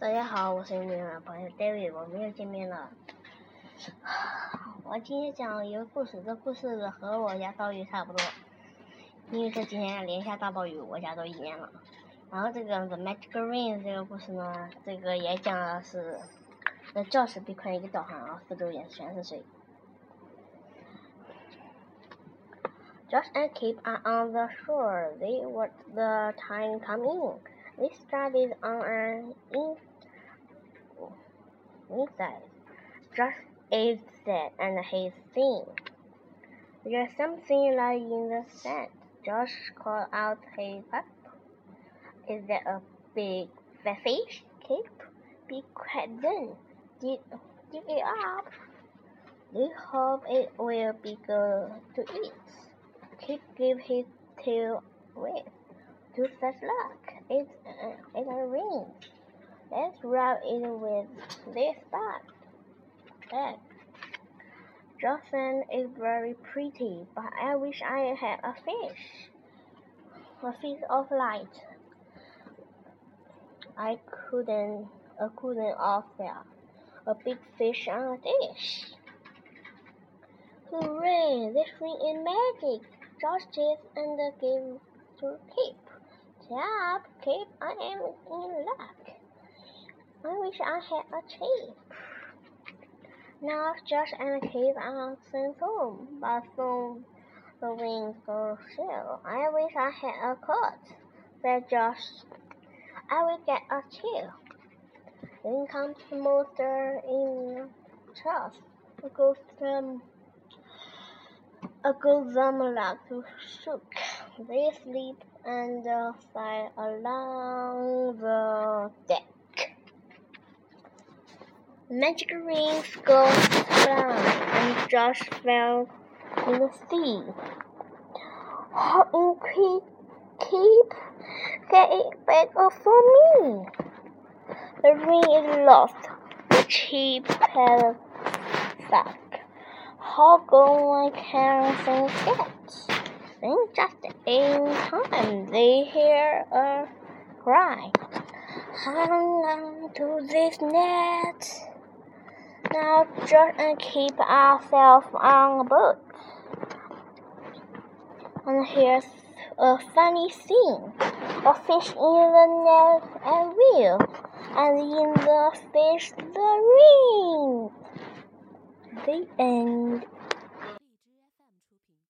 大家好，我是你们的朋友 David，我们又见面了。我今天讲一个故事，这故事和我家遭遇差不多，因为这几天连下大暴雨，我家都淹了。然后这个 The Magic Rain 这个故事呢，这个也讲的是，那教室被困一个岛上，然后四周也全是水。Josh and Kip are on the shore. They watch the time coming. They started on an in inside. Josh is sad and he's thin. There's something lying in the sand. Josh called out his pup. Is that a big fish? Kip, be quiet then. Dig, it up. We hope it will be good to eat. Kip gave his tail with. To such luck, it's, uh, it's a ring. Let's rub it with this bag. Bag. Jocelyn is very pretty, but I wish I had a fish. A fish of light. I couldn't, I couldn't offer a big fish on a dish. Hooray! This ring is magic. Josh chased and gave to Kip. Tap, Kip, I am in luck. I wish I had a chip. Now Josh and Kip are sent home, but soon the wings go still. I wish I had a coat, said Josh. I will get a chill. Then comes the monster in Charles. A ghost a like to shook. They sleep and uh, fly along the deck. Magic rings go around, and Josh fell in the sea. How in quick Kip get it back up for me. The ring is lost. The cheap pair back. How go I can forget? Then just in time they hear a cry. Hang on to this net. Now Josh and Kip ourselves on a boat. And here's a funny scene. A fish in the net and wheel, and in the fish the ring. End.